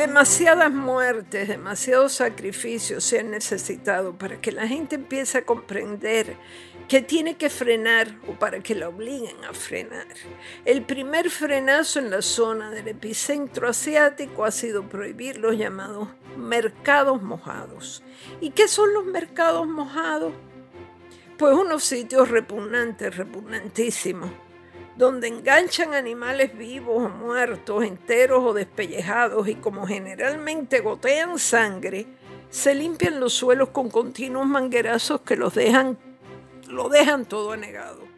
Demasiadas muertes, demasiados sacrificios se han necesitado para que la gente empiece a comprender que tiene que frenar o para que la obliguen a frenar. El primer frenazo en la zona del epicentro asiático ha sido prohibir los llamados mercados mojados. ¿Y qué son los mercados mojados? Pues unos sitios repugnantes, repugnantísimos donde enganchan animales vivos o muertos, enteros o despellejados, y como generalmente gotean sangre, se limpian los suelos con continuos manguerazos que los dejan, lo dejan todo anegado.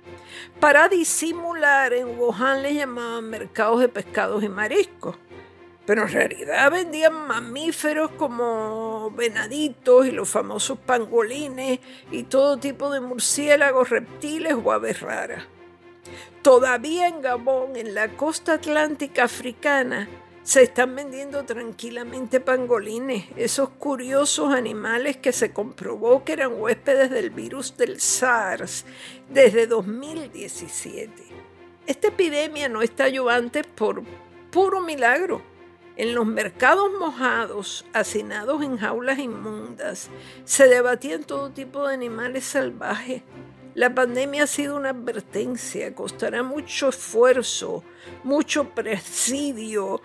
Para disimular, en Wuhan le llamaban mercados de pescados y mariscos, pero en realidad vendían mamíferos como venaditos y los famosos pangolines y todo tipo de murciélagos, reptiles o aves raras. Todavía en Gabón, en la costa atlántica africana, se están vendiendo tranquilamente pangolines, esos curiosos animales que se comprobó que eran huéspedes del virus del SARS desde 2017. Esta epidemia no está ayudante por puro milagro. En los mercados mojados, hacinados en jaulas inmundas, se debatían todo tipo de animales salvajes la pandemia ha sido una advertencia, costará mucho esfuerzo, mucho presidio,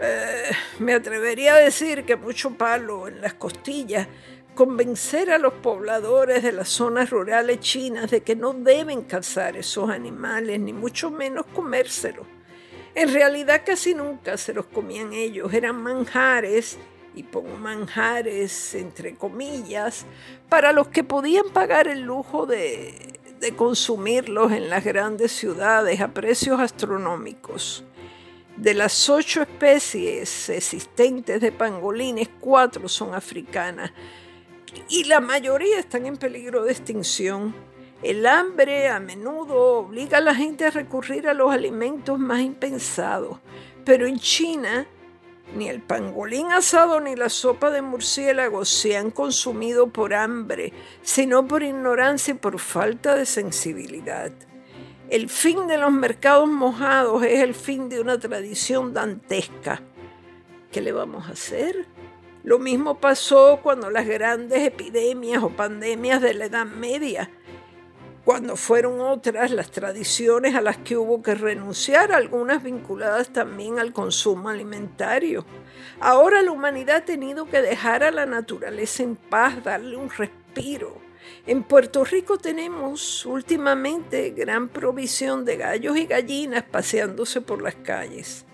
eh, me atrevería a decir que mucho palo en las costillas, convencer a los pobladores de las zonas rurales chinas de que no deben cazar esos animales, ni mucho menos comérselos. En realidad casi nunca se los comían ellos, eran manjares y pongo manjares entre comillas, para los que podían pagar el lujo de, de consumirlos en las grandes ciudades a precios astronómicos. De las ocho especies existentes de pangolines, cuatro son africanas y la mayoría están en peligro de extinción. El hambre a menudo obliga a la gente a recurrir a los alimentos más impensados, pero en China ni el pangolín asado ni la sopa de murciélago se han consumido por hambre, sino por ignorancia y por falta de sensibilidad. El fin de los mercados mojados es el fin de una tradición dantesca. ¿Qué le vamos a hacer? Lo mismo pasó cuando las grandes epidemias o pandemias de la Edad Media cuando fueron otras las tradiciones a las que hubo que renunciar, algunas vinculadas también al consumo alimentario. Ahora la humanidad ha tenido que dejar a la naturaleza en paz, darle un respiro. En Puerto Rico tenemos últimamente gran provisión de gallos y gallinas paseándose por las calles.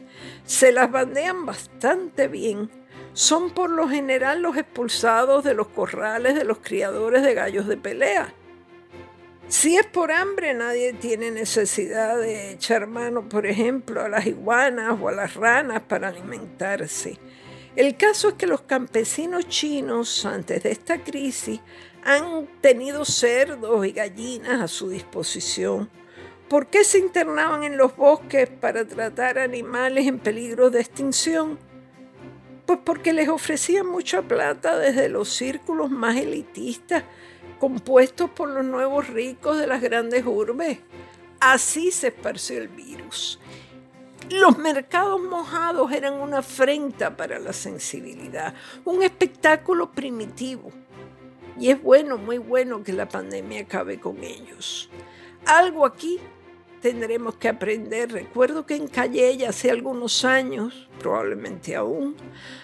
Se las bandean bastante bien. Son por lo general los expulsados de los corrales de los criadores de gallos de pelea si es por hambre, nadie tiene necesidad de echar mano, por ejemplo, a las iguanas o a las ranas para alimentarse. El caso es que los campesinos chinos, antes de esta crisis, han tenido cerdos y gallinas a su disposición. ¿Por qué se internaban en los bosques para tratar animales en peligro de extinción? Pues porque les ofrecían mucha plata desde los círculos más elitistas compuestos por los nuevos ricos de las grandes urbes. Así se esparció el virus. Los mercados mojados eran una afrenta para la sensibilidad, un espectáculo primitivo. Y es bueno, muy bueno que la pandemia acabe con ellos. Algo aquí tendremos que aprender. Recuerdo que en Calle hace algunos años, probablemente aún,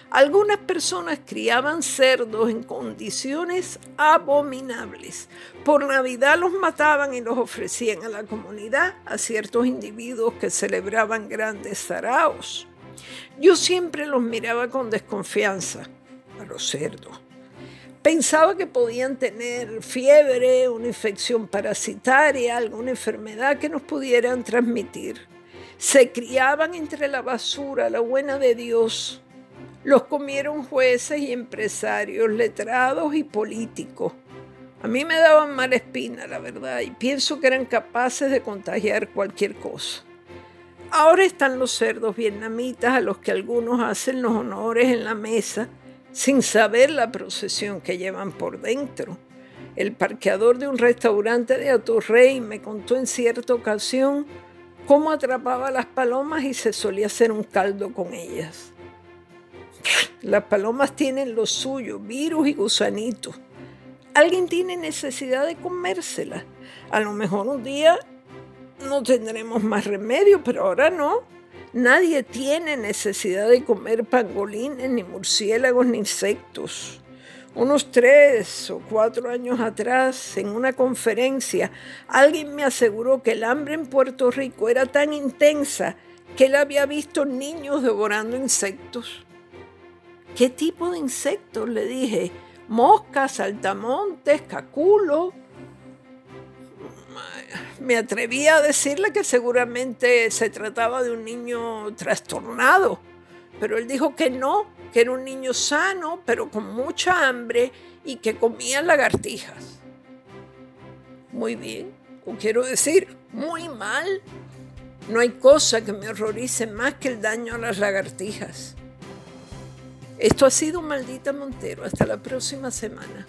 algunas personas criaban cerdos en condiciones abominables. Por Navidad los mataban y los ofrecían a la comunidad, a ciertos individuos que celebraban grandes zaraos. Yo siempre los miraba con desconfianza a los cerdos Pensaba que podían tener fiebre, una infección parasitaria, alguna enfermedad que nos pudieran transmitir. Se criaban entre la basura, la buena de Dios. Los comieron jueces y empresarios, letrados y políticos. A mí me daban mala espina, la verdad, y pienso que eran capaces de contagiar cualquier cosa. Ahora están los cerdos vietnamitas a los que algunos hacen los honores en la mesa sin saber la procesión que llevan por dentro. El parqueador de un restaurante de Atorrey me contó en cierta ocasión cómo atrapaba las palomas y se solía hacer un caldo con ellas. Las palomas tienen lo suyo, virus y gusanitos. Alguien tiene necesidad de comérsela. A lo mejor un día no tendremos más remedio, pero ahora no. Nadie tiene necesidad de comer pangolines, ni murciélagos, ni insectos. Unos tres o cuatro años atrás, en una conferencia, alguien me aseguró que el hambre en Puerto Rico era tan intensa que él había visto niños devorando insectos. ¿Qué tipo de insectos? Le dije. Moscas, saltamontes, caculo. Me atreví a decirle que seguramente se trataba de un niño trastornado, pero él dijo que no, que era un niño sano, pero con mucha hambre y que comía lagartijas. Muy bien, o quiero decir, muy mal. No hay cosa que me horrorice más que el daño a las lagartijas. Esto ha sido Maldita Montero. Hasta la próxima semana.